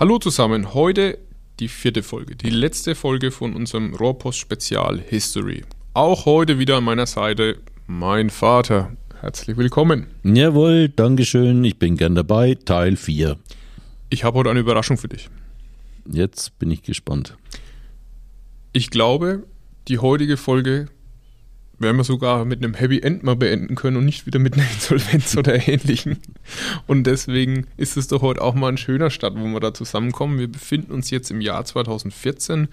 Hallo zusammen, heute die vierte Folge, die letzte Folge von unserem Rohrpost-Spezial History. Auch heute wieder an meiner Seite mein Vater. Herzlich willkommen. Jawohl, Dankeschön, ich bin gern dabei, Teil 4. Ich habe heute eine Überraschung für dich. Jetzt bin ich gespannt. Ich glaube, die heutige Folge werden wir sogar mit einem Happy End mal beenden können und nicht wieder mit einer Insolvenz oder ähnlichem. Und deswegen ist es doch heute auch mal ein schöner Start, wo wir da zusammenkommen. Wir befinden uns jetzt im Jahr 2014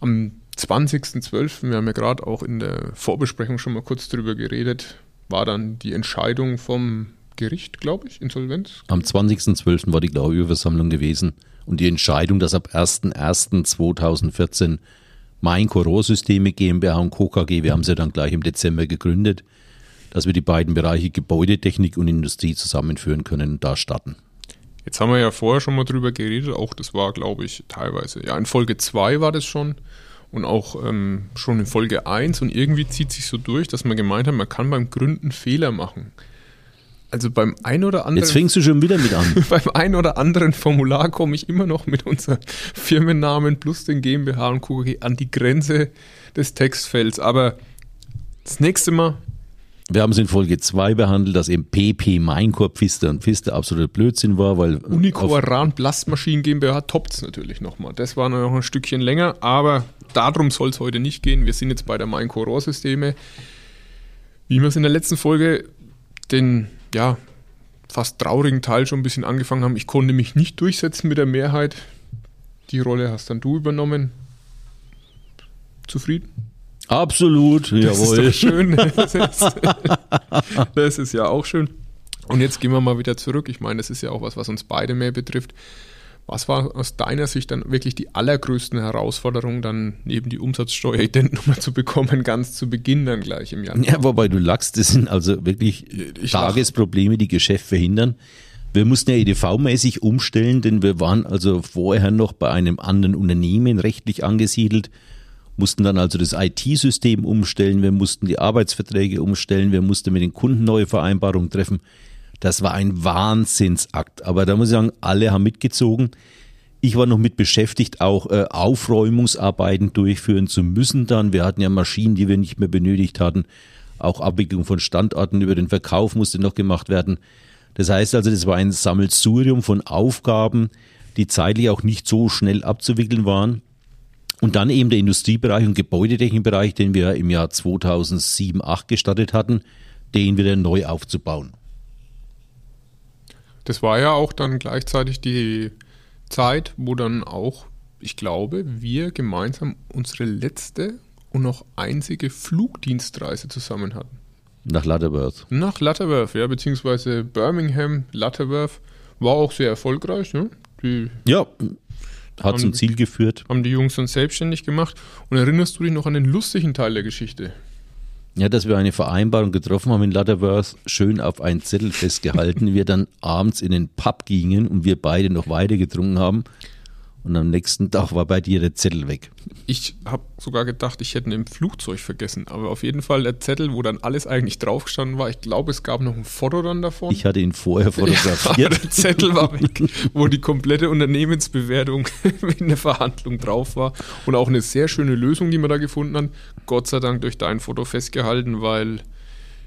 am 20.12. Wir haben ja gerade auch in der Vorbesprechung schon mal kurz drüber geredet. War dann die Entscheidung vom Gericht, glaube ich, Insolvenz? Am 20.12. war die Glaubeversammlung gewesen und die Entscheidung, dass ab 01.01.2014 Main Rohrsysteme GmbH und Co. KG, wir haben sie dann gleich im Dezember gegründet, dass wir die beiden Bereiche Gebäudetechnik und Industrie zusammenführen können und da starten. Jetzt haben wir ja vorher schon mal drüber geredet, auch das war, glaube ich, teilweise, ja, in Folge 2 war das schon und auch ähm, schon in Folge 1 und irgendwie zieht sich so durch, dass man gemeint hat, man kann beim Gründen Fehler machen. Also beim ein oder anderen. Jetzt fängst du schon wieder mit an. beim ein oder anderen Formular komme ich immer noch mit unserem Firmennamen plus den GmbH und KG an die Grenze des Textfelds. Aber das nächste Mal. Wir haben es in Folge 2 behandelt, dass eben PP Mainkorb Pfister und Pfister absoluter Blödsinn war, weil. Unicoran Blastmaschinen GmbH toppt es natürlich nochmal. Das war noch ein Stückchen länger, aber darum soll es heute nicht gehen. Wir sind jetzt bei der Maincore Rohrsysteme. Wie wir es in der letzten Folge den ja, fast traurigen Teil schon ein bisschen angefangen haben. Ich konnte mich nicht durchsetzen mit der Mehrheit. Die Rolle hast dann du übernommen. Zufrieden? Absolut, das jawohl. Ist doch schön. Das ist, das ist ja auch schön. Und jetzt gehen wir mal wieder zurück. Ich meine, das ist ja auch was, was uns beide mehr betrifft. Was war aus deiner Sicht dann wirklich die allergrößten Herausforderungen, dann neben die Umsatzsteueridentnummer zu bekommen, ganz zu Beginn dann gleich im Januar? Ja, wobei du lachst, das sind also wirklich ich Tagesprobleme, die Geschäft verhindern. Wir mussten ja EDV-mäßig umstellen, denn wir waren also vorher noch bei einem anderen Unternehmen rechtlich angesiedelt, mussten dann also das IT-System umstellen, wir mussten die Arbeitsverträge umstellen, wir mussten mit den Kunden neue Vereinbarungen treffen. Das war ein Wahnsinnsakt. Aber da muss ich sagen, alle haben mitgezogen. Ich war noch mit beschäftigt, auch äh, Aufräumungsarbeiten durchführen zu müssen dann. Wir hatten ja Maschinen, die wir nicht mehr benötigt hatten. Auch Abwicklung von Standorten über den Verkauf musste noch gemacht werden. Das heißt also, das war ein Sammelsurium von Aufgaben, die zeitlich auch nicht so schnell abzuwickeln waren. Und dann eben der Industriebereich und Gebäudetechnikbereich, den wir im Jahr 2007, 2008 gestartet hatten, den wieder neu aufzubauen. Das war ja auch dann gleichzeitig die Zeit, wo dann auch, ich glaube, wir gemeinsam unsere letzte und noch einzige Flugdienstreise zusammen hatten. Nach Lutterworth. Nach Lutterworth, ja, beziehungsweise Birmingham, Lutterworth. War auch sehr erfolgreich, ne? Die ja, hat zum Ziel geführt. Haben die Jungs dann selbstständig gemacht. Und erinnerst du dich noch an den lustigen Teil der Geschichte? Ja, dass wir eine Vereinbarung getroffen haben in Lutterworth, schön auf einen Zettel festgehalten, wir dann abends in den Pub gingen und wir beide noch weiter getrunken haben und am nächsten Tag war bei dir der Zettel weg. Ich habe sogar gedacht, ich hätte ihn im Flugzeug vergessen. Aber auf jeden Fall der Zettel, wo dann alles eigentlich draufgestanden war. Ich glaube, es gab noch ein Foto dann davon. Ich hatte ihn vorher fotografiert. Ja, der Zettel war weg, wo die komplette Unternehmensbewertung in der Verhandlung drauf war. Und auch eine sehr schöne Lösung, die wir da gefunden haben. Gott sei Dank durch dein Foto festgehalten, weil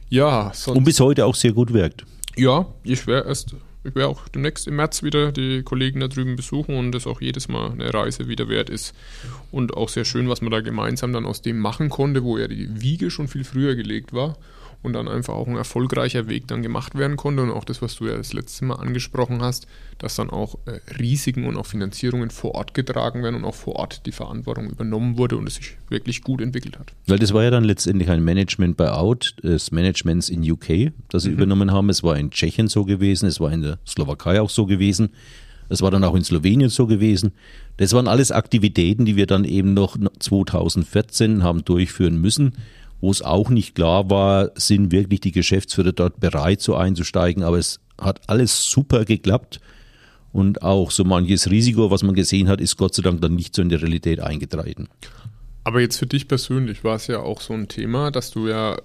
ja. Sonst Und bis heute auch sehr gut wirkt. Ja, ich wäre erst ich werde auch demnächst im März wieder die Kollegen da drüben besuchen und das auch jedes Mal eine Reise wieder wert ist. Und auch sehr schön, was man da gemeinsam dann aus dem machen konnte, wo ja die Wiege schon viel früher gelegt war und dann einfach auch ein erfolgreicher Weg dann gemacht werden konnte und auch das, was du ja das letzte Mal angesprochen hast, dass dann auch äh, Risiken und auch Finanzierungen vor Ort getragen werden und auch vor Ort die Verantwortung übernommen wurde und es sich wirklich gut entwickelt hat. Weil das war ja dann letztendlich ein Management-Buyout des Managements in UK, das sie mhm. übernommen haben. Es war in Tschechien so gewesen, es war in der Slowakei auch so gewesen. Es war dann auch in Slowenien so gewesen. Das waren alles Aktivitäten, die wir dann eben noch 2014 haben durchführen müssen wo es auch nicht klar war, sind wirklich die Geschäftsführer dort bereit, so einzusteigen. Aber es hat alles super geklappt. Und auch so manches Risiko, was man gesehen hat, ist Gott sei Dank dann nicht so in der Realität eingetreten. Aber jetzt für dich persönlich war es ja auch so ein Thema, dass du ja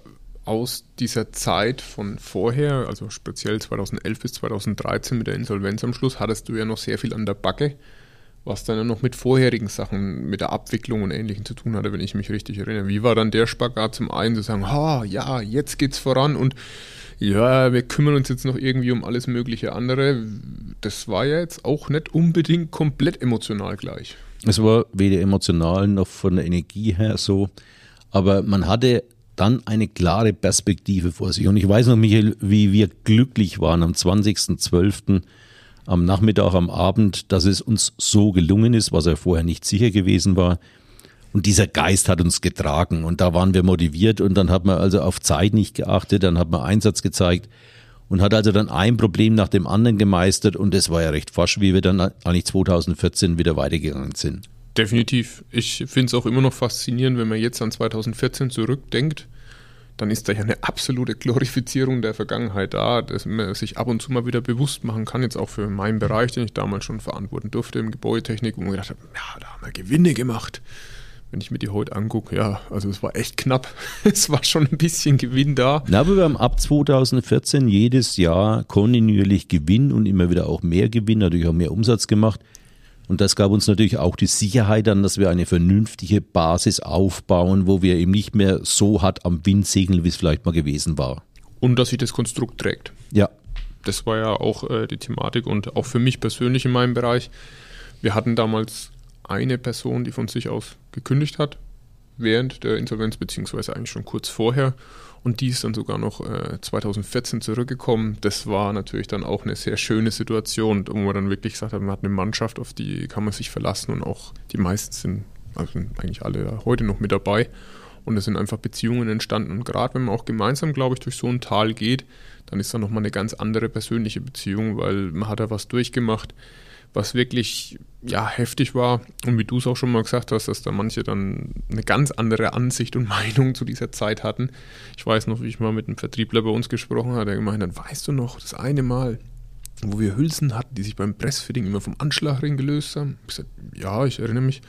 aus dieser Zeit von vorher, also speziell 2011 bis 2013 mit der Insolvenz am Schluss, hattest du ja noch sehr viel an der Backe, was dann noch mit vorherigen Sachen, mit der Abwicklung und Ähnlichem zu tun hatte, wenn ich mich richtig erinnere. Wie war dann der Spagat zum einen zu sagen, ha, ja, jetzt geht's voran und ja, wir kümmern uns jetzt noch irgendwie um alles mögliche andere. Das war ja jetzt auch nicht unbedingt komplett emotional gleich. Es war weder emotional noch von der Energie her so, aber man hatte dann eine klare Perspektive vor sich. Und ich weiß noch, Michael, wie wir glücklich waren am 20.12. am Nachmittag, am Abend, dass es uns so gelungen ist, was ja vorher nicht sicher gewesen war. Und dieser Geist hat uns getragen und da waren wir motiviert und dann hat man also auf Zeit nicht geachtet, dann hat man Einsatz gezeigt und hat also dann ein Problem nach dem anderen gemeistert und es war ja recht forsch, wie wir dann eigentlich 2014 wieder weitergegangen sind. Definitiv. Ich finde es auch immer noch faszinierend, wenn man jetzt an 2014 zurückdenkt, dann ist da ja eine absolute Glorifizierung der Vergangenheit da, dass man sich ab und zu mal wieder bewusst machen kann, jetzt auch für meinen Bereich, den ich damals schon verantworten durfte im Gebäudetechnik, wo man gedacht hat, ja, da haben wir Gewinne gemacht. Wenn ich mir die heute angucke, ja, also es war echt knapp. es war schon ein bisschen Gewinn da. Na, aber wir haben ab 2014 jedes Jahr kontinuierlich Gewinn und immer wieder auch mehr Gewinn, natürlich auch mehr Umsatz gemacht. Und das gab uns natürlich auch die Sicherheit dann, dass wir eine vernünftige Basis aufbauen, wo wir eben nicht mehr so hart am Wind segeln, wie es vielleicht mal gewesen war. Und dass sich das Konstrukt trägt. Ja. Das war ja auch äh, die Thematik und auch für mich persönlich in meinem Bereich. Wir hatten damals eine Person, die von sich aus gekündigt hat, während der Insolvenz, beziehungsweise eigentlich schon kurz vorher. Und die ist dann sogar noch äh, 2014 zurückgekommen. Das war natürlich dann auch eine sehr schöne Situation, wo man dann wirklich gesagt hat, man hat eine Mannschaft, auf die kann man sich verlassen und auch die meisten sind, also eigentlich alle heute noch mit dabei. Und es sind einfach Beziehungen entstanden. Und gerade wenn man auch gemeinsam, glaube ich, durch so ein Tal geht, dann ist da nochmal eine ganz andere persönliche Beziehung, weil man hat da was durchgemacht was wirklich ja, heftig war. Und wie du es auch schon mal gesagt hast, dass da manche dann eine ganz andere Ansicht und Meinung zu dieser Zeit hatten. Ich weiß noch, wie ich mal mit einem Vertriebler bei uns gesprochen habe, der gemeint hat, weißt du noch, das eine Mal, wo wir Hülsen hatten, die sich beim Pressfitting immer vom Anschlagring gelöst haben? Ich gesagt, ja, ich erinnere mich.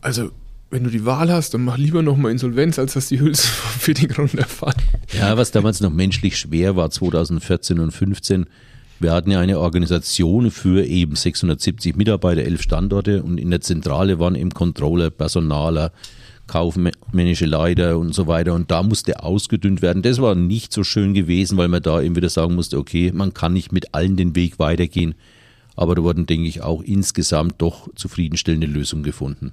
Also, wenn du die Wahl hast, dann mach lieber nochmal Insolvenz, als dass die Hülsen vom Fitting runterfallen. Ja, was damals noch menschlich schwer war, 2014 und 2015, wir hatten ja eine Organisation für eben 670 Mitarbeiter, elf Standorte und in der Zentrale waren eben Controller, Personaler, kaufmännische Leiter und so weiter. Und da musste ausgedünnt werden. Das war nicht so schön gewesen, weil man da eben wieder sagen musste, okay, man kann nicht mit allen den Weg weitergehen. Aber da wurden, denke ich, auch insgesamt doch zufriedenstellende Lösungen gefunden.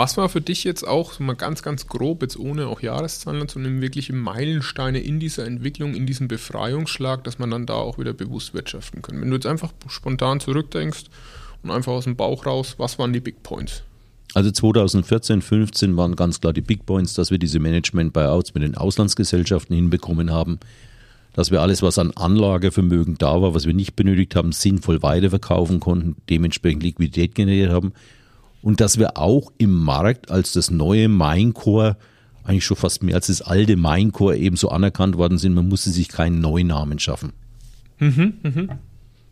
Was war für dich jetzt auch, so mal ganz, ganz grob, jetzt ohne auch Jahreszahlen zu nehmen, wirkliche Meilensteine in dieser Entwicklung, in diesem Befreiungsschlag, dass man dann da auch wieder bewusst wirtschaften kann? Wenn du jetzt einfach spontan zurückdenkst und einfach aus dem Bauch raus, was waren die Big Points? Also 2014, 15 waren ganz klar die Big Points, dass wir diese Management-Buyouts mit den Auslandsgesellschaften hinbekommen haben, dass wir alles, was an Anlagevermögen da war, was wir nicht benötigt haben, sinnvoll weiterverkaufen konnten, dementsprechend Liquidität generiert haben und dass wir auch im Markt als das neue Minecore eigentlich schon fast mehr als das alte Minecore ebenso anerkannt worden sind. Man musste sich keinen neuen Namen schaffen. Mhm, mhm.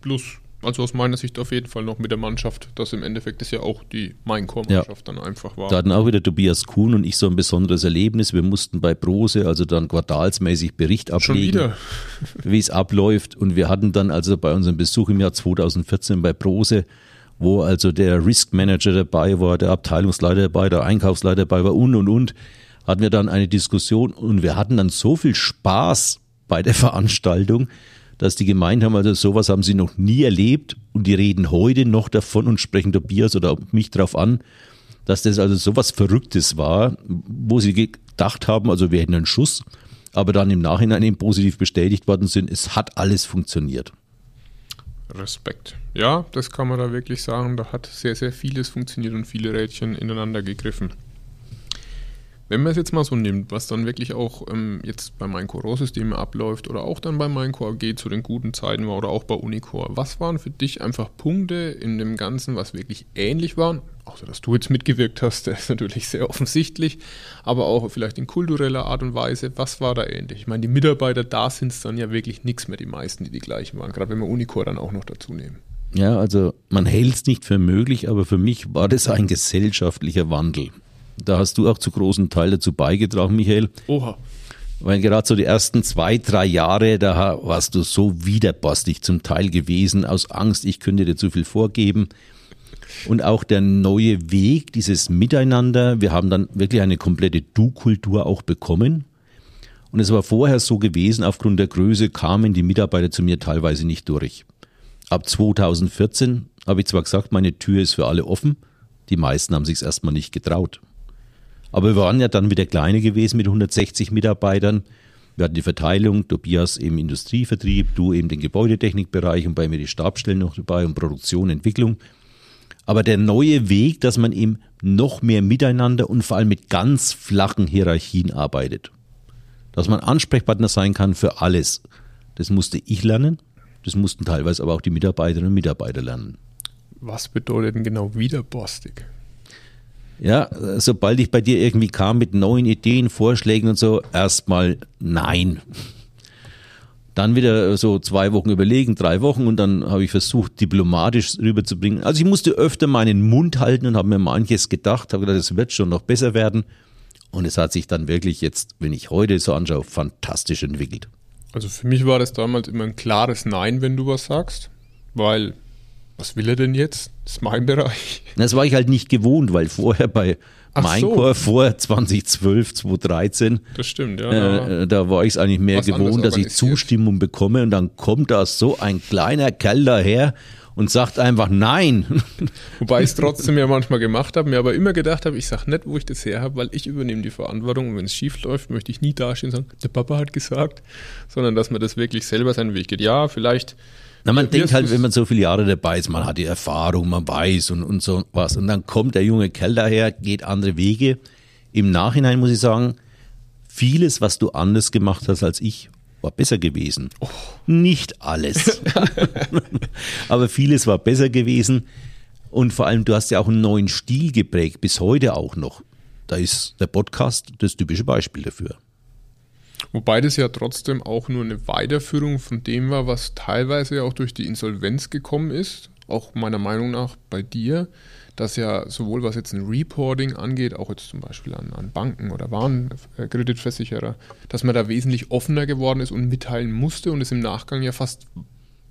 Plus, also aus meiner Sicht auf jeden Fall noch mit der Mannschaft, das im Endeffekt ist ja auch die Minecore-Mannschaft ja. dann einfach war. Da hatten auch wieder Tobias Kuhn und ich so ein besonderes Erlebnis. Wir mussten bei Brose also dann quartalsmäßig Bericht ablegen, wie es abläuft. Und wir hatten dann also bei unserem Besuch im Jahr 2014 bei Brose wo also der Risk Manager dabei war, der Abteilungsleiter dabei, der Einkaufsleiter dabei war und und und, hatten wir dann eine Diskussion und wir hatten dann so viel Spaß bei der Veranstaltung, dass die gemeint haben, also sowas haben sie noch nie erlebt und die reden heute noch davon und sprechen Tobias oder mich drauf an, dass das also sowas Verrücktes war, wo sie gedacht haben, also wir hätten einen Schuss, aber dann im Nachhinein eben positiv bestätigt worden sind, es hat alles funktioniert. Respekt. Ja, das kann man da wirklich sagen. Da hat sehr, sehr vieles funktioniert und viele Rädchen ineinander gegriffen. Wenn man es jetzt mal so nimmt, was dann wirklich auch ähm, jetzt bei Minecore Rohrsystem abläuft oder auch dann bei Minecore AG zu den guten Zeiten war oder auch bei Unicore, was waren für dich einfach Punkte in dem Ganzen, was wirklich ähnlich waren? Außer dass du jetzt mitgewirkt hast, das ist natürlich sehr offensichtlich, aber auch vielleicht in kultureller Art und Weise, was war da ähnlich? Ich meine, die Mitarbeiter, da sind es dann ja wirklich nichts mehr, die meisten, die die gleichen waren, gerade wenn wir Unicore dann auch noch dazu nehmen. Ja, also man hält es nicht für möglich, aber für mich war das ein gesellschaftlicher Wandel. Da hast du auch zu großen Teil dazu beigetragen, Michael. Oha. Weil gerade so die ersten zwei, drei Jahre, da warst du so widerborstig zum Teil gewesen, aus Angst, ich könnte dir zu viel vorgeben. Und auch der neue Weg, dieses Miteinander, wir haben dann wirklich eine komplette Du-Kultur auch bekommen. Und es war vorher so gewesen, aufgrund der Größe kamen die Mitarbeiter zu mir teilweise nicht durch. Ab 2014 habe ich zwar gesagt, meine Tür ist für alle offen, die meisten haben sich es erstmal nicht getraut. Aber wir waren ja dann wieder kleiner gewesen mit 160 Mitarbeitern. Wir hatten die Verteilung, Tobias im Industrievertrieb, du eben den Gebäudetechnikbereich und bei mir die Stabstellen noch dabei und Produktion, Entwicklung. Aber der neue Weg, dass man eben noch mehr miteinander und vor allem mit ganz flachen Hierarchien arbeitet. Dass man Ansprechpartner sein kann für alles. Das musste ich lernen. Das mussten teilweise aber auch die Mitarbeiterinnen und Mitarbeiter lernen. Was bedeutet denn genau widerborstig? Ja, sobald ich bei dir irgendwie kam mit neuen Ideen, Vorschlägen und so, erstmal nein. Dann wieder so zwei Wochen überlegen, drei Wochen und dann habe ich versucht, diplomatisch rüberzubringen. Also ich musste öfter meinen Mund halten und habe mir manches gedacht, habe gedacht, es wird schon noch besser werden. Und es hat sich dann wirklich jetzt, wenn ich heute so anschaue, fantastisch entwickelt. Also für mich war das damals immer ein klares Nein, wenn du was sagst, weil was will er denn jetzt? Das ist mein Bereich. Das war ich halt nicht gewohnt, weil vorher bei Minecore so. vor 2012, 2013. Das stimmt, ja. Äh, da war ich es eigentlich mehr gewohnt, dass ich Zustimmung bekomme und dann kommt da so ein kleiner Kerl daher und sagt einfach Nein. Wobei ich es trotzdem ja manchmal gemacht habe, mir aber immer gedacht habe, ich sage nicht, wo ich das her habe, weil ich übernehme die Verantwortung und wenn es schief läuft, möchte ich nie dastehen und sagen, der Papa hat gesagt, sondern dass man das wirklich selber seinen Weg geht. Ja, vielleicht na, man denkt halt, wenn man so viele Jahre dabei ist, man hat die Erfahrung, man weiß und, und so was. Und dann kommt der junge Kerl daher, geht andere Wege. Im Nachhinein muss ich sagen, vieles, was du anders gemacht hast als ich, war besser gewesen. Oh. Nicht alles. Aber vieles war besser gewesen. Und vor allem, du hast ja auch einen neuen Stil geprägt, bis heute auch noch. Da ist der Podcast das typische Beispiel dafür. Wobei das ja trotzdem auch nur eine Weiterführung von dem war, was teilweise ja auch durch die Insolvenz gekommen ist. Auch meiner Meinung nach bei dir, dass ja sowohl was jetzt ein Reporting angeht, auch jetzt zum Beispiel an, an Banken oder Warenkreditversicherer, dass man da wesentlich offener geworden ist und mitteilen musste und es im Nachgang ja fast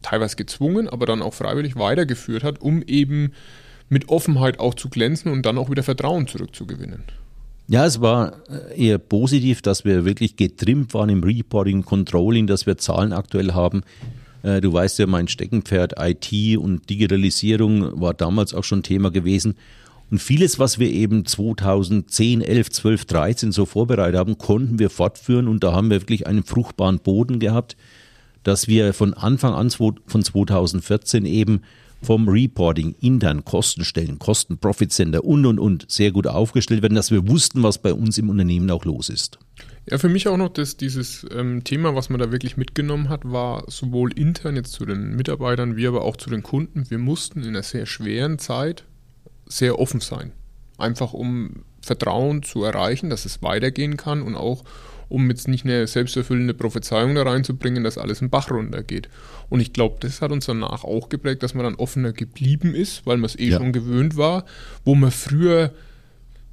teilweise gezwungen, aber dann auch freiwillig weitergeführt hat, um eben mit Offenheit auch zu glänzen und dann auch wieder Vertrauen zurückzugewinnen. Ja, es war äh, eher positiv, dass wir wirklich getrimmt waren im Reporting, Controlling, dass wir Zahlen aktuell haben. Äh, du weißt ja, mein Steckenpferd IT und Digitalisierung war damals auch schon Thema gewesen. Und vieles, was wir eben 2010, 11, 12, 13 so vorbereitet haben, konnten wir fortführen und da haben wir wirklich einen fruchtbaren Boden gehabt, dass wir von Anfang an von 2014 eben vom Reporting, intern Kostenstellen, Kosten, Profit Center und und und sehr gut aufgestellt werden, dass wir wussten, was bei uns im Unternehmen auch los ist. Ja, für mich auch noch das, dieses ähm, Thema, was man da wirklich mitgenommen hat, war sowohl intern jetzt zu den Mitarbeitern wie aber auch zu den Kunden. Wir mussten in einer sehr schweren Zeit sehr offen sein. Einfach um Vertrauen zu erreichen, dass es weitergehen kann und auch um jetzt nicht eine selbsterfüllende Prophezeiung da reinzubringen, dass alles im Bach runtergeht. Und ich glaube, das hat uns danach auch geprägt, dass man dann offener geblieben ist, weil man es eh ja. schon gewöhnt war, wo man früher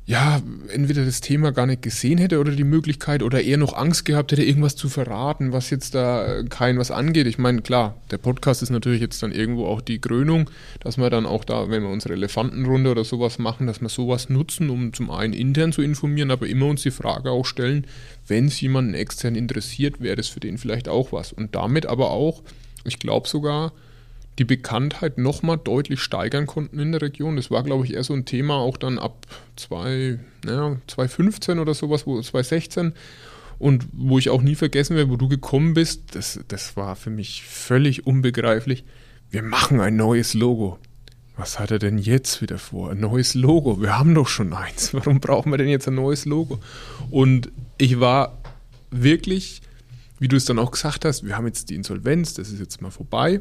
ja, entweder das Thema gar nicht gesehen hätte oder die Möglichkeit oder eher noch Angst gehabt hätte, irgendwas zu verraten, was jetzt da kein was angeht. Ich meine, klar, der Podcast ist natürlich jetzt dann irgendwo auch die Krönung, dass wir dann auch da, wenn wir unsere Elefantenrunde oder sowas machen, dass wir sowas nutzen, um zum einen intern zu informieren, aber immer uns die Frage auch stellen, wenn es jemanden extern interessiert, wäre das für den vielleicht auch was. Und damit aber auch, ich glaube sogar, die Bekanntheit nochmal deutlich steigern konnten in der Region. Das war, glaube ich, eher so ein Thema auch dann ab 2, naja, 2015 oder sowas, wo 2016. Und wo ich auch nie vergessen werde, wo du gekommen bist, das, das war für mich völlig unbegreiflich. Wir machen ein neues Logo. Was hat er denn jetzt wieder vor? Ein neues Logo. Wir haben doch schon eins. Warum brauchen wir denn jetzt ein neues Logo? Und ich war wirklich, wie du es dann auch gesagt hast, wir haben jetzt die Insolvenz, das ist jetzt mal vorbei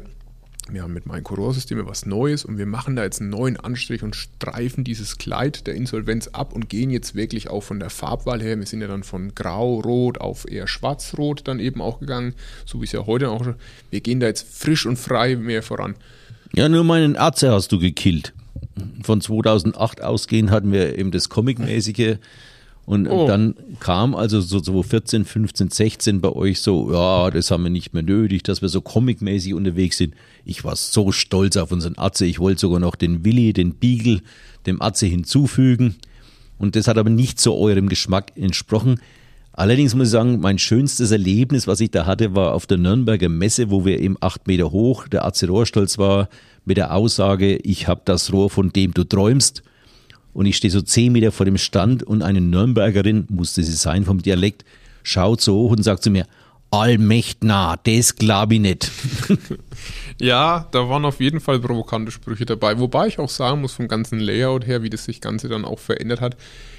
wir haben mit meinem Core-System was Neues und wir machen da jetzt einen neuen Anstrich und streifen dieses Kleid der Insolvenz ab und gehen jetzt wirklich auch von der Farbwahl her. Wir sind ja dann von grau, rot auf eher schwarz-rot dann eben auch gegangen, so wie es ja heute auch schon. Wir gehen da jetzt frisch und frei mehr voran. Ja, nur meinen Atze hast du gekillt. Von 2008 ausgehend hatten wir eben das Comic-mäßige Und Oh. dann kam also so, so 14, 15, 16 bei euch so, ja, das haben wir nicht mehr nötig, dass wir so comicmäßig unterwegs sind. Ich war so stolz auf unseren Atze. Ich wollte sogar noch den Willi, den Beagle, dem Atze hinzufügen. Und das hat aber nicht so eurem Geschmack entsprochen. Allerdings muss ich sagen, mein schönstes Erlebnis, was ich da hatte, war auf der Nürnberger Messe, wo wir eben acht Meter hoch, der Atze Rohrstolz war, mit der Aussage, ich habe das Rohr, von dem du träumst. Und ich stehe so zehn Meter vor dem Stand und eine Nürnbergerin, musste sie sein vom Dialekt, schaut so hoch und sagt zu mir, allmächt nah, das glaub ich nicht. Ja, da waren auf jeden Fall provokante Sprüche dabei. Wobei ich auch sagen muss, vom ganzen Layout her, wie das sich Ganze dann auch verändert hat,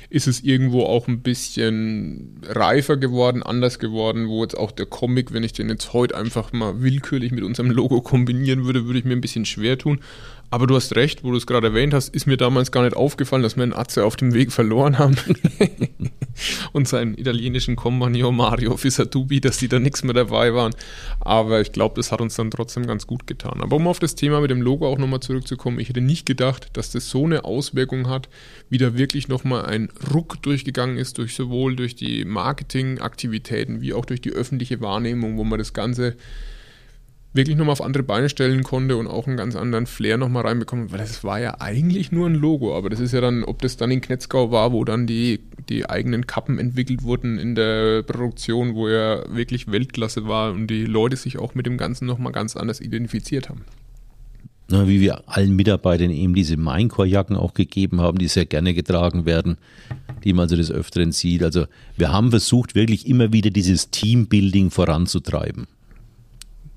ist es irgendwo auch ein bisschen reifer geworden, anders geworden, wo jetzt auch der Comic, wenn ich den jetzt heute einfach mal willkürlich mit unserem Logo kombinieren würde, würde ich mir ein bisschen schwer tun. Aber du hast recht, wo du es gerade erwähnt hast, ist mir damals gar nicht aufgefallen, dass wir einen Atze auf dem Weg verloren haben. und seinen italienischen Kompagnon Mario Fisatubi, dass die da nichts mehr dabei waren. Aber ich glaube, das hat uns dann trotzdem ganz gut getan. Aber um auf das Thema mit dem Logo auch nochmal zurückzukommen, ich hätte nicht gedacht, dass das so eine Auswirkung hat, wie da wirklich nochmal ein Ruck durchgegangen ist, durch sowohl durch die Marketingaktivitäten wie auch durch die öffentliche Wahrnehmung, wo man das Ganze wirklich nochmal auf andere Beine stellen konnte und auch einen ganz anderen Flair nochmal reinbekommen, weil das war ja eigentlich nur ein Logo, aber das ist ja dann, ob das dann in Knetzgau war, wo dann die, die eigenen Kappen entwickelt wurden in der Produktion, wo er wirklich Weltklasse war und die Leute sich auch mit dem Ganzen nochmal ganz anders identifiziert haben. Na, wie wir allen Mitarbeitern eben diese Minecore-Jacken auch gegeben haben, die sehr gerne getragen werden, die man also des Öfteren sieht. Also wir haben versucht, wirklich immer wieder dieses Teambuilding voranzutreiben.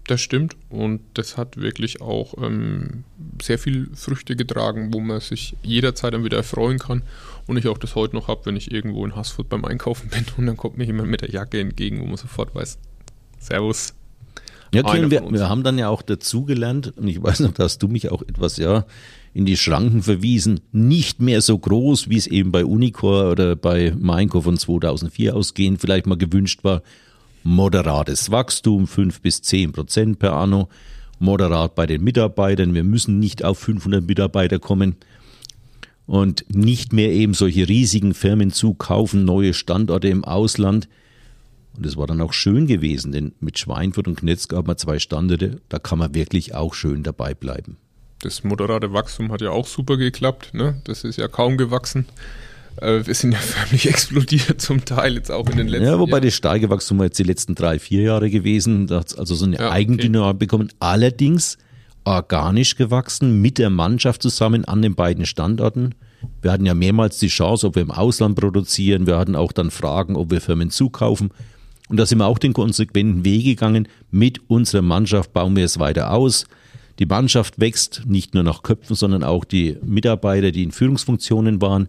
Das stimmt und das hat wirklich auch ähm, sehr viel Früchte getragen, wo man sich jederzeit dann wieder erfreuen kann und ich auch das heute noch habe, wenn ich irgendwo in Haßfurt beim Einkaufen bin und dann kommt mir jemand mit der Jacke entgegen, wo man sofort weiß, Servus. Ja, Kevin, wir, wir haben dann ja auch dazugelernt, und ich weiß noch, da hast du mich auch etwas ja in die Schranken verwiesen, nicht mehr so groß, wie es eben bei Unicor oder bei Minecore von 2004 ausgehend vielleicht mal gewünscht war. Moderates Wachstum, 5 bis 10 Prozent per anno, moderat bei den Mitarbeitern. Wir müssen nicht auf 500 Mitarbeiter kommen und nicht mehr eben solche riesigen Firmen zukaufen, neue Standorte im Ausland. Und es war dann auch schön gewesen, denn mit Schweinfurt und Knetzgau haben wir zwei Standorte, da kann man wirklich auch schön dabei bleiben. Das moderate Wachstum hat ja auch super geklappt, ne? das ist ja kaum gewachsen. Äh, wir sind ja förmlich explodiert zum Teil jetzt auch in den letzten Ja, wobei Jahren. das starke Wachstum war jetzt die letzten drei, vier Jahre gewesen. Da hat also so eine Ja, okay. Eigendynamik bekommen. Allerdings organisch gewachsen mit der Mannschaft zusammen an den beiden Standorten. Wir hatten ja mehrmals die Chance, ob wir im Ausland produzieren. Wir hatten auch dann Fragen, ob wir Firmen zukaufen. Und da sind wir auch den konsequenten Weg gegangen. Mit unserer Mannschaft bauen wir es weiter aus. Die Mannschaft wächst nicht nur nach Köpfen, sondern auch die Mitarbeiter, die in Führungsfunktionen waren.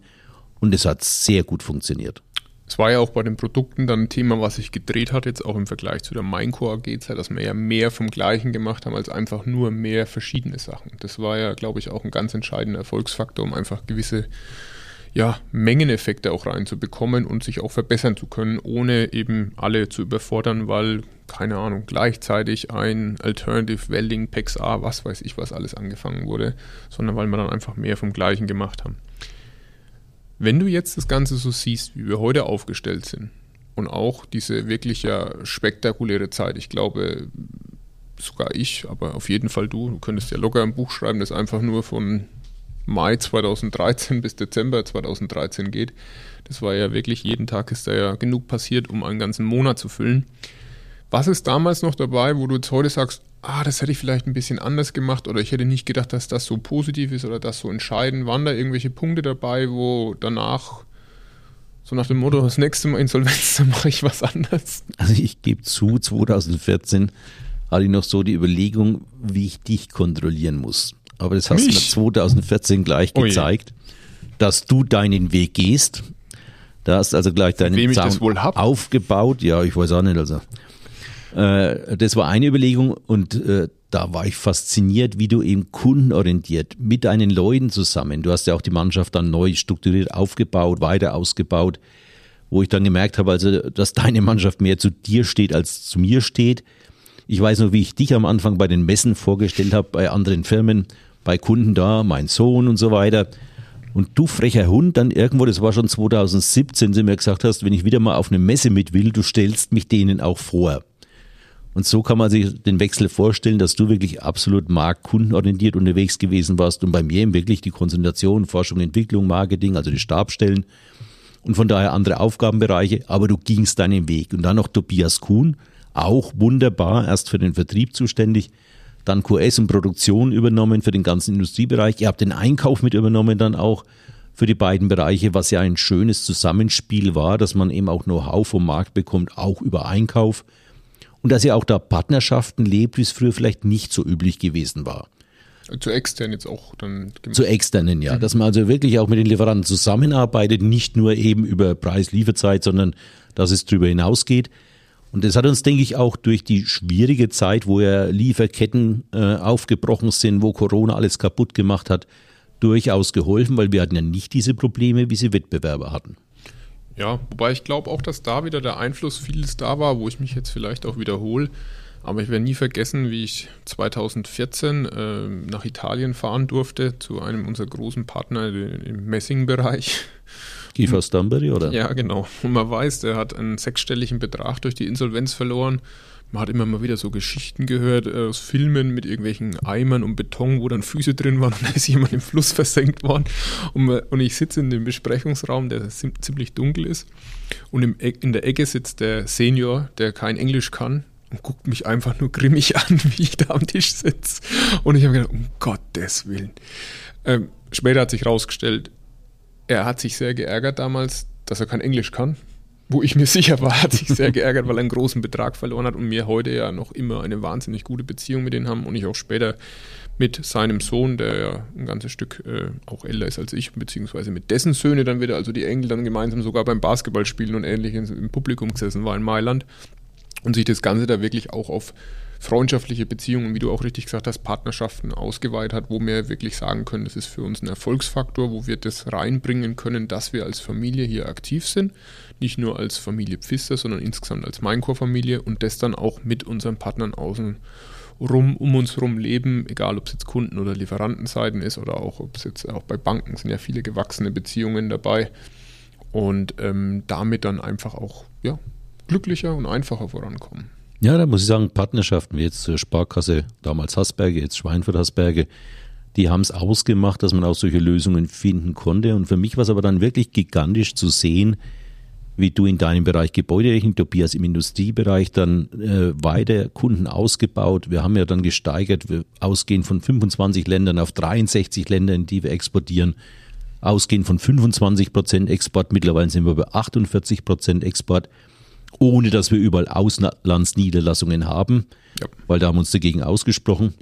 Und es hat sehr gut funktioniert. Es war ja auch bei den Produkten dann ein Thema, was sich gedreht hat, jetzt auch im Vergleich zu der Minecore AG-Zeit, dass wir ja mehr vom Gleichen gemacht haben, als einfach nur mehr verschiedene Sachen. Das war ja, glaube ich, auch ein ganz entscheidender Erfolgsfaktor, um einfach gewisse ja, Mengeneffekte auch reinzubekommen und sich auch verbessern zu können, ohne eben alle zu überfordern, weil, keine Ahnung, gleichzeitig ein Alternative Welding, PEX A, was weiß ich, was alles angefangen wurde, sondern weil wir dann einfach mehr vom Gleichen gemacht haben. Wenn du jetzt das Ganze so siehst, wie wir heute aufgestellt sind und auch diese wirklich ja spektakuläre Zeit, ich glaube, sogar ich, aber auf jeden Fall du, du könntest ja locker ein Buch schreiben, das einfach nur von Mai 2013 bis Dezember 2013 geht. Das war ja wirklich, jeden Tag ist da ja genug passiert, um einen ganzen Monat zu füllen. Was ist damals noch dabei, wo du jetzt heute sagst, ah, das hätte ich vielleicht ein bisschen anders gemacht oder ich hätte nicht gedacht, dass das so positiv ist oder das so entscheidend? Waren da irgendwelche Punkte dabei, wo danach so nach dem Motto, das nächste Mal Insolvenz, dann mache ich was anderes? Also ich gebe zu, 2014 hatte ich noch so die Überlegung, wie ich dich kontrollieren muss. Aber das hast du Mich? 2014 gleich Ui. gezeigt, dass du deinen Weg gehst. Da hast also gleich deinen wem Zaun aufgebaut. Ja, ich weiß auch nicht. Also äh, das war eine Überlegung und äh, da war ich fasziniert, wie du eben kundenorientiert mit deinen Leuten zusammen. Du hast ja auch die Mannschaft dann neu strukturiert aufgebaut, weiter ausgebaut, wo ich dann gemerkt habe, also dass deine Mannschaft mehr zu dir steht als zu mir steht. Ich weiß noch, wie ich dich am Anfang bei den Messen vorgestellt habe, bei anderen Firmen, bei Kunden da, mein Sohn und so weiter. Und du frecher Hund, dann irgendwo, das war schon 2017, sie mir gesagt hast, wenn ich wieder mal auf eine Messe mit will, du stellst mich denen auch vor. Und so kann man sich den Wechsel vorstellen, dass du wirklich absolut marktkundenorientiert unterwegs gewesen warst und bei mir eben wirklich die Konzentration, Forschung, Entwicklung, Marketing, also die Stabstellen und von daher andere Aufgabenbereiche, aber du gingst deinen Weg. Und dann noch Tobias Kuhn, auch wunderbar, erst für den Vertrieb zuständig, dann QS und Produktion übernommen für den ganzen Industriebereich. Ihr habt den Einkauf mit übernommen dann auch für die beiden Bereiche, was ja ein schönes Zusammenspiel war, dass man eben auch Know-how vom Markt bekommt, auch über Einkauf. Und dass ihr auch da Partnerschaften lebt, wie es früher vielleicht nicht so üblich gewesen war. Zu extern jetzt auch dann. Zu externen, ja. Mhm. Dass man also wirklich auch mit den Lieferanten zusammenarbeitet, nicht nur eben über Preis, Lieferzeit, sondern dass es darüber hinausgeht. Und das hat uns, denke ich, auch durch die schwierige Zeit, wo ja Lieferketten äh, aufgebrochen sind, wo Corona alles kaputt gemacht hat, durchaus geholfen, weil wir hatten ja nicht diese Probleme, wie sie Wettbewerber hatten. Ja, wobei ich glaube auch, dass da wieder der Einfluss vieles da war, wo ich mich jetzt vielleicht auch wiederhole. Aber ich werde nie vergessen, wie ich 2014 äh, nach Italien fahren durfte zu einem unserer großen Partner im Messingbereich. Kiefer Stambury, oder? Ja, genau. Und man weiß, der hat einen sechsstelligen Betrag durch die Insolvenz verloren. Man hat immer mal wieder so Geschichten gehört äh, aus Filmen mit irgendwelchen Eimern und Beton, wo dann Füße drin waren und da ist jemand im Fluss versenkt worden. Und, und ich sitze in dem Besprechungsraum, der ziemlich dunkel ist. Und im, in der Ecke sitzt der Senior, der kein Englisch kann und guckt mich einfach nur grimmig an, wie ich da am Tisch sitze. Und ich habe gedacht, um Gottes Willen. Ähm, später hat sich herausgestellt, er hat sich sehr geärgert damals, dass er kein Englisch kann. Wo ich mir sicher war, hat sich sehr geärgert, weil er einen großen Betrag verloren hat und mir heute ja noch immer eine wahnsinnig gute Beziehung mit denen haben und ich auch später mit seinem Sohn, der ja ein ganzes Stück äh, auch älter ist als ich, beziehungsweise mit dessen Söhne dann wieder, also die Engel dann gemeinsam sogar beim Basketballspielen und ähnliches im Publikum gesessen war in Mailand und sich das Ganze da wirklich auch auf freundschaftliche Beziehungen, wie du auch richtig gesagt hast, Partnerschaften ausgeweitet hat, wo wir wirklich sagen können, das ist für uns ein Erfolgsfaktor, wo wir das reinbringen können, dass wir als Familie hier aktiv sind. Nicht nur als Familie Pfister, sondern insgesamt als Maincore-Familie und das dann auch mit unseren Partnern außen rum, um uns rum leben, egal ob es jetzt Kunden- oder Lieferantenseiten ist oder auch ob es jetzt auch bei Banken sind ja viele gewachsene Beziehungen dabei und ähm, damit dann einfach auch ja, glücklicher und einfacher vorankommen. Ja, da muss ich sagen, Partnerschaften wie jetzt zur Sparkasse, damals Hasberge, jetzt Schweinfurt Hasberge, die haben es ausgemacht, dass man auch solche Lösungen finden konnte. Und für mich war es aber dann wirklich gigantisch zu sehen, wie du in deinem Bereich Gebäudetechnik, Tobias im Industriebereich dann äh, weiter Kunden ausgebaut. Wir haben ja dann gesteigert, wir ausgehen von 25 Ländern auf 63 Länder, in die wir exportieren. Ausgehend von 25 Prozent Export, mittlerweile sind wir bei 48 Prozent Export ohne dass wir überall Auslandsniederlassungen haben, ja. weil da haben wir uns dagegen ausgesprochen.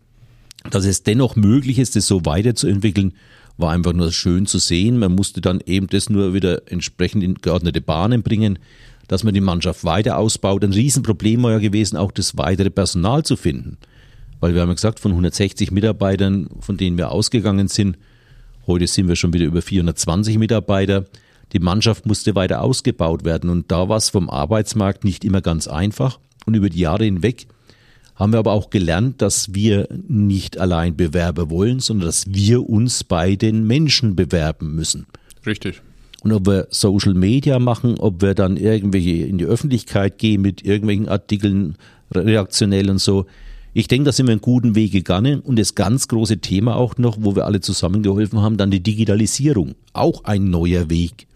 Dass es dennoch möglich ist, das so weiterzuentwickeln, war einfach nur schön zu sehen. Man musste dann eben das nur wieder entsprechend in geordnete Bahnen bringen, dass man die Mannschaft weiter ausbaut. Ein Riesenproblem war ja gewesen, auch das weitere Personal zu finden. Weil wir haben ja gesagt, von 160 Mitarbeitern, von denen wir ausgegangen sind, heute sind wir schon wieder über 420 Mitarbeiter. Die Mannschaft musste weiter ausgebaut werden und da war es vom Arbeitsmarkt nicht immer ganz einfach. Und über die Jahre hinweg haben wir aber auch gelernt, dass wir nicht allein Bewerber wollen, sondern dass wir uns bei den Menschen bewerben müssen. Richtig. Und ob wir Social Media machen, ob wir dann irgendwelche in die Öffentlichkeit gehen mit irgendwelchen Artikeln, reaktionell und so. Ich denke, da sind wir einen guten Weg gegangen. Und das ganz große Thema auch noch, wo wir alle zusammengeholfen haben, dann die Digitalisierung. Auch ein neuer Weg.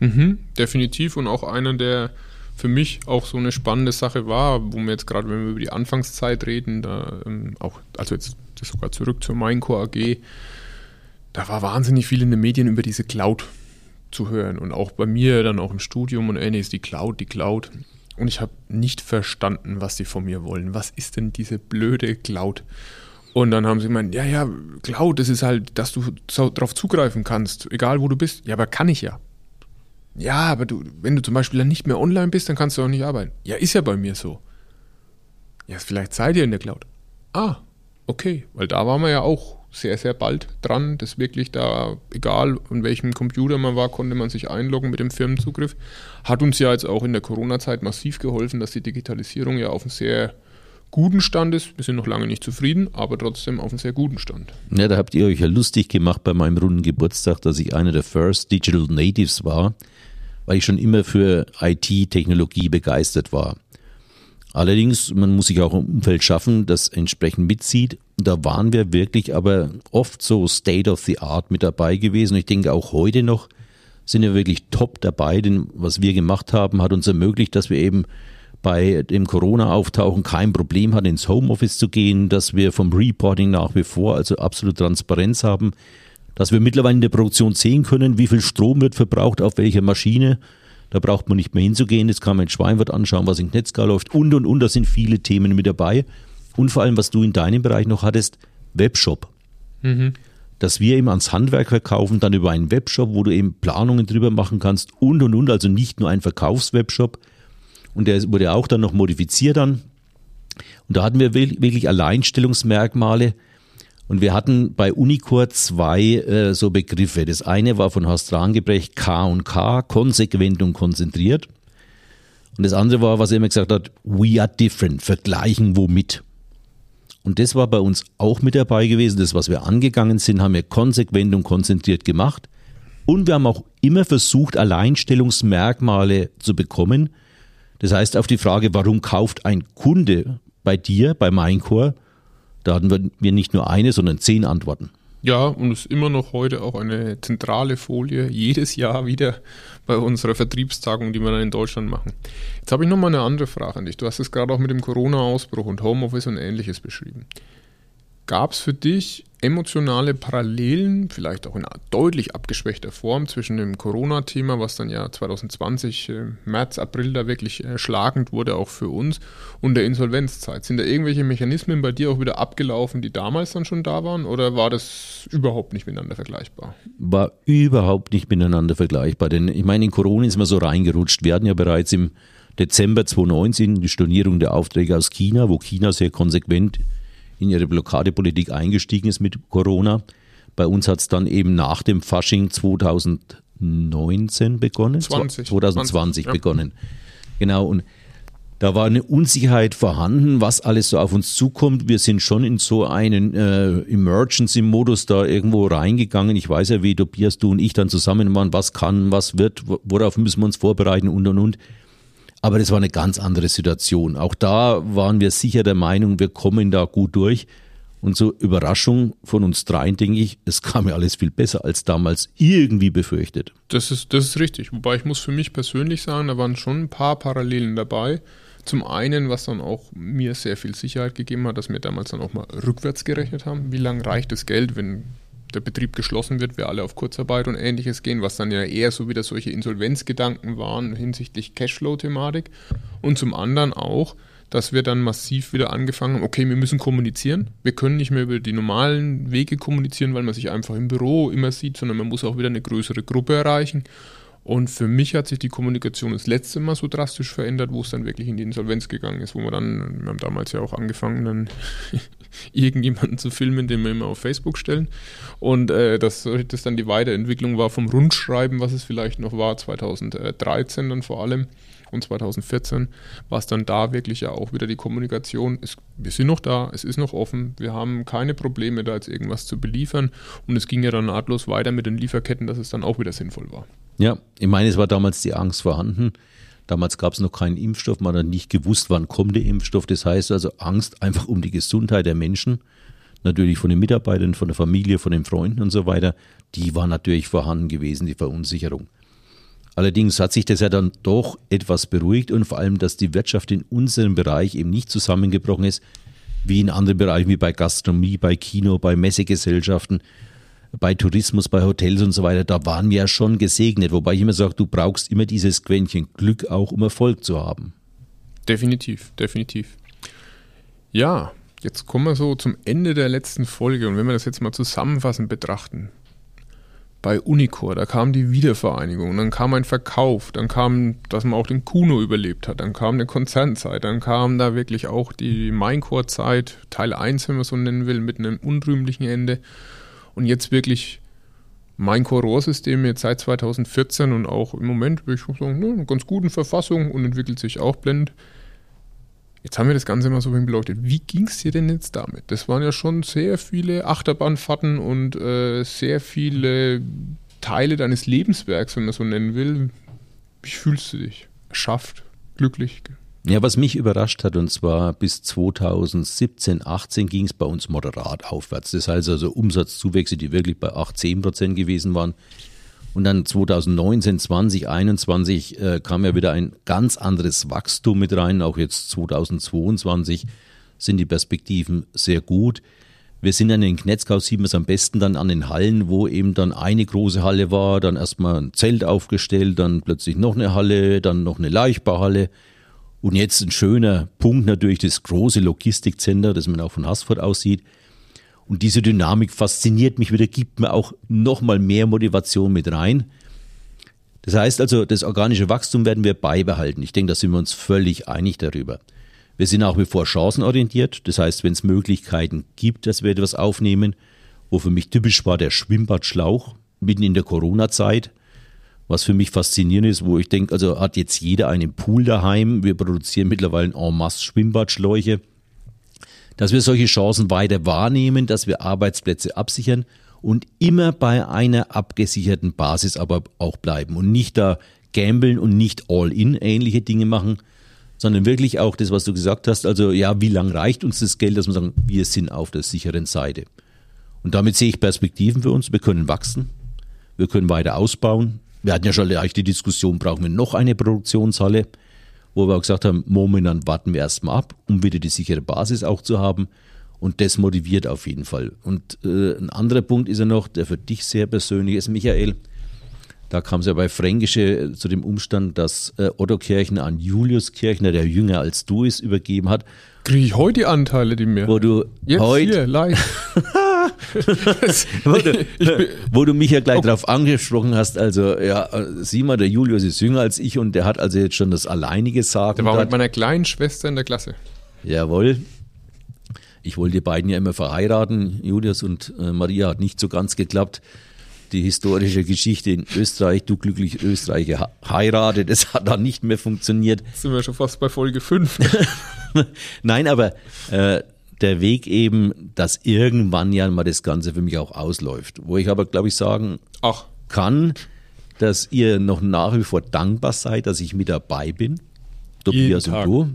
Mhm, definitiv und auch einer, der für mich auch so eine spannende Sache war, wo wir jetzt gerade, wenn wir über die Anfangszeit reden, da ähm, auch, also jetzt sogar zurück zur Minecore AG, da war wahnsinnig viel in den Medien über diese Cloud zu hören und auch bei mir dann auch im Studium und ähnliches, die Cloud, die Cloud. Und ich habe nicht verstanden, was sie von mir wollen. Was ist denn diese blöde Cloud? Und dann haben sie gemeint, ja, ja, Cloud, das ist halt, dass du so darauf zugreifen kannst, egal wo du bist. Ja, aber kann ich ja. Ja, aber du, wenn du zum Beispiel dann nicht mehr online bist, dann kannst du auch nicht arbeiten. Ja, ist ja bei mir so. Ja, vielleicht seid ihr in der Cloud. Ah, okay, weil da waren wir ja auch sehr, sehr bald dran, dass wirklich da, egal an welchem Computer man war, konnte man sich einloggen mit dem Firmenzugriff. Hat uns ja jetzt auch in der Corona-Zeit massiv geholfen, dass die Digitalisierung ja auf einem sehr guten Stand ist. Wir sind noch lange nicht zufrieden, aber trotzdem auf einem sehr guten Stand. Ja, da habt ihr euch ja lustig gemacht bei meinem runden Geburtstag, dass ich einer der First Digital Natives war, weil ich schon immer für IT-Technologie begeistert war. Allerdings, man muss sich auch ein Umfeld schaffen, das entsprechend mitzieht. Da waren wir wirklich aber oft so State of the Art mit dabei gewesen. ich denke auch heute noch sind wir wirklich top dabei, denn was wir gemacht haben, hat uns ermöglicht, dass wir eben bei dem Corona-Auftauchen kein Problem hatten, ins Homeoffice zu gehen, dass wir vom Reporting nach wie vor also absolut Transparenz haben, dass wir mittlerweile in der Produktion sehen können, wie viel Strom wird verbraucht, auf welcher Maschine. Da braucht man nicht mehr hinzugehen, jetzt kann man in Schweinwort anschauen, was in Knetzgar läuft und und und, da sind viele Themen mit dabei. Und vor allem, was du in deinem Bereich noch hattest, Webshop. Mhm. Dass wir eben ans Handwerk verkaufen, dann über einen Webshop, wo du eben Planungen drüber machen kannst und und und, also nicht nur ein Verkaufswebshop, und der wurde auch dann noch modifiziert dann. Und da hatten wir wirklich Alleinstellungsmerkmale. Und wir hatten bei Unicor zwei äh, so Begriffe. Das eine war von Horst Rahmengebrecht K und K, konsequent und konzentriert. Und das andere war, was er immer gesagt hat, we are different, vergleichen womit. Und das war bei uns auch mit dabei gewesen. Das, was wir angegangen sind, haben wir konsequent und konzentriert gemacht. Und wir haben auch immer versucht, Alleinstellungsmerkmale zu bekommen, das heißt, auf die Frage, warum kauft ein Kunde bei dir, bei Minecore, da hatten wir nicht nur eine, sondern zehn Antworten. Ja, und es ist immer noch heute auch eine zentrale Folie, jedes Jahr wieder bei unserer Vertriebstagung, die wir dann in Deutschland machen. Jetzt habe ich noch mal eine andere Frage an dich. Du hast es gerade auch mit dem Corona-Ausbruch und Homeoffice und ähnliches beschrieben. Gab es für dich emotionale Parallelen, vielleicht auch in deutlich abgeschwächter Form zwischen dem Corona-Thema, was dann ja 2020, äh, März, April da wirklich äh, schlagend wurde, auch für uns, und der Insolvenzzeit? Sind da irgendwelche Mechanismen bei dir auch wieder abgelaufen, die damals dann schon da waren, oder war das überhaupt nicht miteinander vergleichbar? War überhaupt nicht miteinander vergleichbar, denn ich meine, in Corona ist man so reingerutscht. Wir hatten ja bereits im Dezember 2019 die Stornierung der Aufträge aus China, wo China sehr konsequent in ihre Blockadepolitik eingestiegen ist mit Corona. Bei uns hat es dann eben nach dem Fasching 2019 begonnen. 20. 2020 20, begonnen. Ja. Genau. Und da war eine Unsicherheit vorhanden, was alles so auf uns zukommt. Wir sind schon in so einen äh, Emergency-Modus da irgendwo reingegangen. Ich weiß ja, wie Tobias, du und ich dann zusammen waren, was kann, was wird, worauf müssen wir uns vorbereiten und und und. Aber das war eine ganz andere Situation. Auch da waren wir sicher der Meinung, wir kommen da gut durch. Und so Überraschung von uns dreien, denke ich, es kam ja alles viel besser als damals irgendwie befürchtet. Das ist, das ist richtig. Wobei ich muss für mich persönlich sagen, da waren schon ein paar Parallelen dabei. Zum einen, was dann auch mir sehr viel Sicherheit gegeben hat, dass wir damals dann auch mal rückwärts gerechnet haben. Wie lange reicht das Geld, wenn der Betrieb geschlossen wird, wir alle auf Kurzarbeit und ähnliches gehen, was dann ja eher so wieder solche Insolvenzgedanken waren hinsichtlich Cashflow-Thematik. Und zum anderen auch, dass wir dann massiv wieder angefangen haben, okay, wir müssen kommunizieren. Wir können nicht mehr über die normalen Wege kommunizieren, weil man sich einfach im Büro immer sieht, sondern man muss auch wieder eine größere Gruppe erreichen. Und für mich hat sich die Kommunikation das letzte Mal so drastisch verändert, wo es dann wirklich in die Insolvenz gegangen ist, wo wir dann, wir haben damals ja auch angefangen, dann irgendjemanden zu filmen, den wir immer auf Facebook stellen. Und äh, dass das dann die Weiterentwicklung war vom Rundschreiben, was es vielleicht noch war, 2013 dann vor allem und 2014 war es dann da wirklich ja auch wieder die Kommunikation. Es, wir sind noch da, es ist noch offen, wir haben keine Probleme, da jetzt irgendwas zu beliefern. Und es ging ja dann nahtlos weiter mit den Lieferketten, dass es dann auch wieder sinnvoll war. Ja, ich meine, es war damals die Angst vorhanden. Damals gab es noch keinen Impfstoff, man hat nicht gewusst, wann kommt der Impfstoff. Das heißt also Angst einfach um die Gesundheit der Menschen, natürlich von den Mitarbeitern, von der Familie, von den Freunden und so weiter. Die war natürlich vorhanden gewesen, die Verunsicherung. Allerdings hat sich das ja dann doch etwas beruhigt und vor allem, dass die Wirtschaft in unserem Bereich eben nicht zusammengebrochen ist, wie in anderen Bereichen, wie bei Gastronomie, bei Kino, bei Messegesellschaften, bei Tourismus, bei Hotels und so weiter, da waren wir ja schon gesegnet. Wobei ich immer sage, du brauchst immer dieses Quäntchen Glück auch, um Erfolg zu haben. Definitiv, definitiv. Ja, jetzt kommen wir so zum Ende der letzten Folge und wenn wir das jetzt mal zusammenfassend betrachten. Bei Unicor, da kam die Wiedervereinigung, dann kam ein Verkauf, dann kam, dass man auch den Kuno überlebt hat, dann kam eine Konzernzeit, dann kam da wirklich auch die Minecore-Zeit, Teil 1, wenn man so nennen will, mit einem unrühmlichen Ende und jetzt wirklich mein Core-Rohrsystem jetzt seit 2014 und auch im Moment, würde ich sagen, ne, in ganz guten Verfassung und entwickelt sich auch blendend. Jetzt haben wir das Ganze mal so beleuchtet. Wie ging es dir denn jetzt damit? Das waren ja schon sehr viele Achterbahnfahrten und äh, sehr viele Teile deines Lebenswerks, wenn man so nennen will. Wie fühlst du dich? Erschafft? Glücklich? Ja, was mich überrascht hat, und zwar bis 2017, 18 ging es bei uns moderat aufwärts. Das heißt also Umsatzzuwächse, die wirklich bei 8, 10 Prozent gewesen waren. Und dann 2019, 20, 21 äh, kam ja wieder ein ganz anderes Wachstum mit rein. Auch jetzt 2022 sind die Perspektiven sehr gut. Wir sind dann in Knetzgau, sieht man es am besten dann an den Hallen, wo eben dann eine große Halle war, dann erstmal ein Zelt aufgestellt, dann plötzlich noch eine Halle, dann noch eine Leichtbauhalle. Und jetzt ein schöner Punkt natürlich das große Logistikcenter, das man auch von Hasford aussieht. Und diese Dynamik fasziniert mich wieder, gibt mir auch nochmal mehr Motivation mit rein. Das heißt also, das organische Wachstum werden wir beibehalten. Ich denke, da sind wir uns völlig einig darüber. Wir sind auch wie vor chancenorientiert. Das heißt, wenn es Möglichkeiten gibt, dass wir etwas aufnehmen, wo für mich typisch war der Schwimmbadschlauch mitten in der Corona-Zeit, was für mich faszinierend ist, wo ich denke, also hat jetzt jeder einen Pool daheim. Wir produzieren mittlerweile en masse Schwimmbadschläuche dass wir solche Chancen weiter wahrnehmen, dass wir Arbeitsplätze absichern und immer bei einer abgesicherten Basis aber auch bleiben und nicht da gambeln und nicht all-in ähnliche Dinge machen, sondern wirklich auch das, was du gesagt hast, also ja, wie lang reicht uns das Geld, dass wir sagen, wir sind auf der sicheren Seite. Und damit sehe ich Perspektiven für uns. Wir können wachsen, wir können weiter ausbauen. Wir hatten ja schon leicht die Diskussion, brauchen wir noch eine Produktionshalle? wo wir auch gesagt haben, momentan warten wir erstmal ab, um wieder die sichere Basis auch zu haben. Und das motiviert auf jeden Fall. Und äh, ein anderer Punkt ist ja noch, der für dich sehr persönlich ist, Michael. Da kam es ja bei Fränkische äh, zu dem Umstand, dass äh, Otto Kirchner an Julius Kirchner, der jünger als du ist, übergeben hat. Kriege ich heute die Anteile, die mir. Wo du Jetzt heute, hier, live. wo, du, wo du mich ja gleich okay. darauf angesprochen hast, also ja, sieh mal, der Julius ist jünger als ich und der hat also jetzt schon das alleinige Sagen. Der war mit meiner kleinen Schwester in der Klasse. Jawohl. Ich wollte die beiden ja immer verheiraten. Julius und äh, Maria hat nicht so ganz geklappt. Die historische Geschichte in Österreich, du glücklich Österreicher heiratet, das hat dann nicht mehr funktioniert. Jetzt sind wir schon fast bei Folge 5. Nein, aber äh, der Weg eben, dass irgendwann ja mal das Ganze für mich auch ausläuft. Wo ich aber, glaube ich, sagen Ach. kann, dass ihr noch nach wie vor dankbar seid, dass ich mit dabei bin. Tobias und du.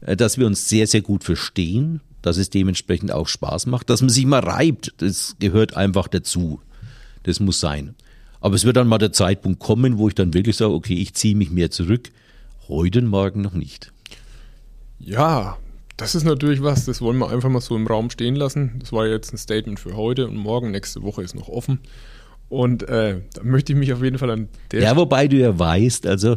Äh, dass wir uns sehr, sehr gut verstehen, dass es dementsprechend auch Spaß macht, dass man sich mal reibt, das gehört einfach dazu. Das muss sein. Aber es wird dann mal der Zeitpunkt kommen, wo ich dann wirklich sage, okay, ich ziehe mich mehr zurück. Heute morgen noch nicht. Ja, das ist natürlich was, das wollen wir einfach mal so im Raum stehen lassen. Das war jetzt ein Statement für heute und morgen. Nächste Woche ist noch offen. Und äh, da möchte ich mich auf jeden Fall an der. Ja, wobei du ja weißt, also,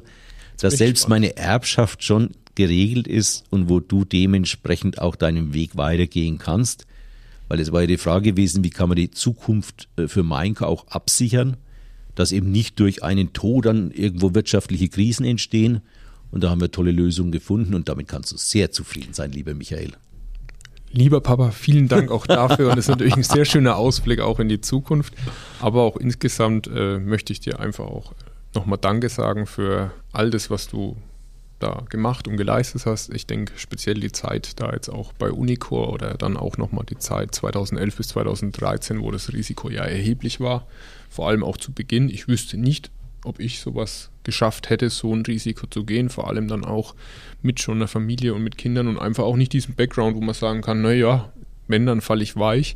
dass selbst spannend. meine Erbschaft schon geregelt ist und wo du dementsprechend auch deinen Weg weitergehen kannst. Weil es war ja die Frage gewesen, wie kann man die Zukunft äh, für Mainka auch absichern, dass eben nicht durch einen Tod dann irgendwo wirtschaftliche Krisen entstehen, und da haben wir tolle Lösungen gefunden und damit kannst du sehr zufrieden sein, lieber Michael. Lieber Papa, vielen Dank auch dafür und es ist natürlich ein sehr schöner Ausblick auch in die Zukunft. Aber auch insgesamt äh, möchte ich dir einfach auch nochmal Danke sagen für all das, was du da gemacht und geleistet hast. Ich denke speziell die Zeit da jetzt auch bei Unicor oder dann auch nochmal die Zeit 2011 bis 2013, wo das Risiko ja erheblich war. Vor allem auch zu Beginn. Ich wüsste nicht, ob ich sowas geschafft hätte, so ein Risiko zu gehen, vor allem dann auch mit schon einer Familie und mit Kindern und einfach auch nicht diesen Background, wo man sagen kann, naja, wenn, dann falle ich weich.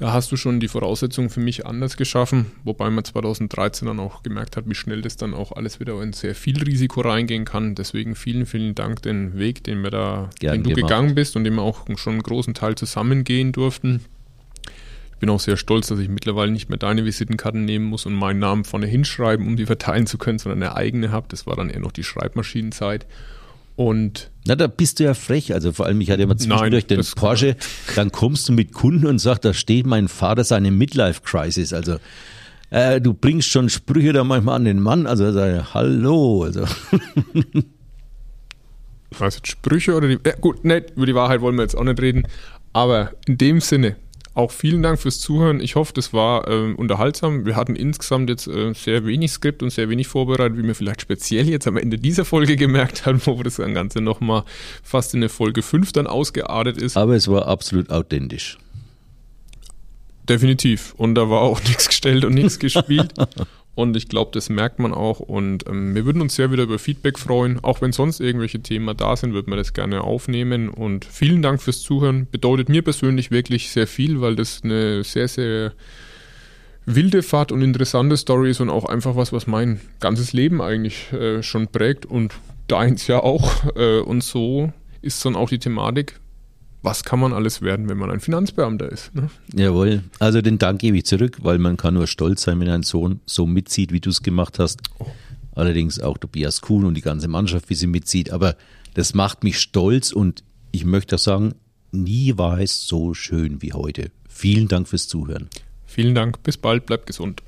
Da hast du schon die Voraussetzungen für mich anders geschaffen, wobei man 2013 dann auch gemerkt hat, wie schnell das dann auch alles wieder in sehr viel Risiko reingehen kann. Deswegen vielen, vielen Dank den Weg, den wir da, Gern den du gemacht. gegangen bist und den wir auch schon einen großen Teil zusammengehen durften bin auch sehr stolz, dass ich mittlerweile nicht mehr deine Visitenkarten nehmen muss und meinen Namen vorne hinschreiben, um die verteilen zu können, sondern eine eigene habe. Das war dann eher noch die Schreibmaschinenzeit. Und Na, da bist du ja frech. Also vor allem, ich hatte immer zwischendurch den Porsche, dann kommst du mit Kunden und sagst, da steht mein Vater seine Midlife-Crisis. Also äh, du bringst schon Sprüche da manchmal an den Mann. Also sag, hallo. Also. Was jetzt Sprüche oder die. Ja, gut, ne, über die Wahrheit wollen wir jetzt auch nicht reden. Aber in dem Sinne, Auch vielen Dank fürs Zuhören. Ich hoffe, das war äh, unterhaltsam. Wir hatten insgesamt jetzt äh, sehr wenig Skript und sehr wenig vorbereitet, wie wir vielleicht speziell jetzt am Ende dieser Folge gemerkt haben, wo das Ganze nochmal fast in eine Folge 5 dann ausgeartet ist. Aber es war absolut authentisch. Definitiv. Und da war auch nichts gestellt und nichts gespielt. Und ich glaube, das merkt man auch. Und ähm, wir würden uns sehr wieder über Feedback freuen. Auch wenn sonst irgendwelche Themen da sind, würden wir das gerne aufnehmen. Und vielen Dank fürs Zuhören. Bedeutet mir persönlich wirklich sehr viel, weil das eine sehr, sehr wilde Fahrt und interessante Story ist und auch einfach was, was mein ganzes Leben eigentlich äh, schon prägt und deins ja auch. Äh, und so ist dann auch die Thematik, was kann man alles werden, wenn man ein Finanzbeamter ist. Ne? Jawohl. Also den Dank gebe ich zurück, weil man kann nur stolz sein, wenn ein Sohn so mitzieht, wie du es gemacht hast. Oh. Allerdings auch Tobias Kuhn und die ganze Mannschaft, wie sie mitzieht. Aber das macht mich stolz und ich möchte auch sagen, nie war es so schön wie heute. Vielen Dank fürs Zuhören. Vielen Dank. Bis bald. Bleibt gesund.